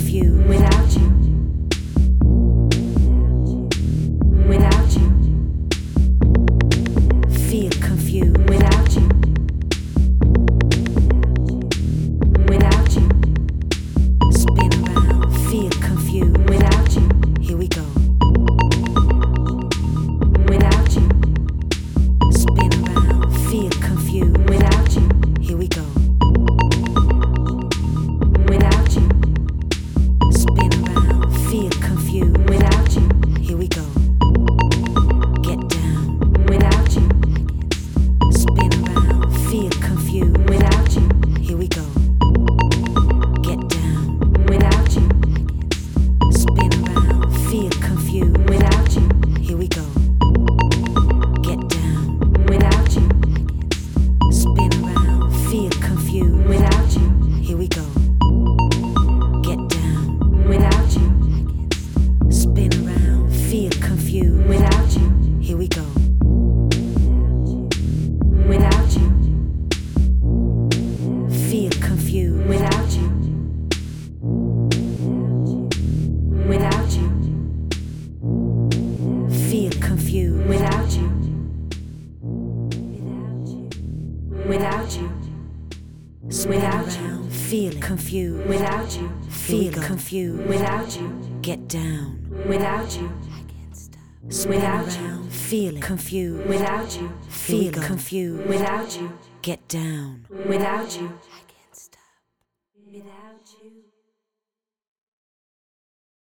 confused. Here we go. Without you. Feel confused. Without you. Without you. Feel confused. Without you. Without you. Without you. Feel confused. Without you. Feel confused. Without you. Get down. Without you Without you. feeling confused Without you. feel confused Without you. get down Without you. I can't Without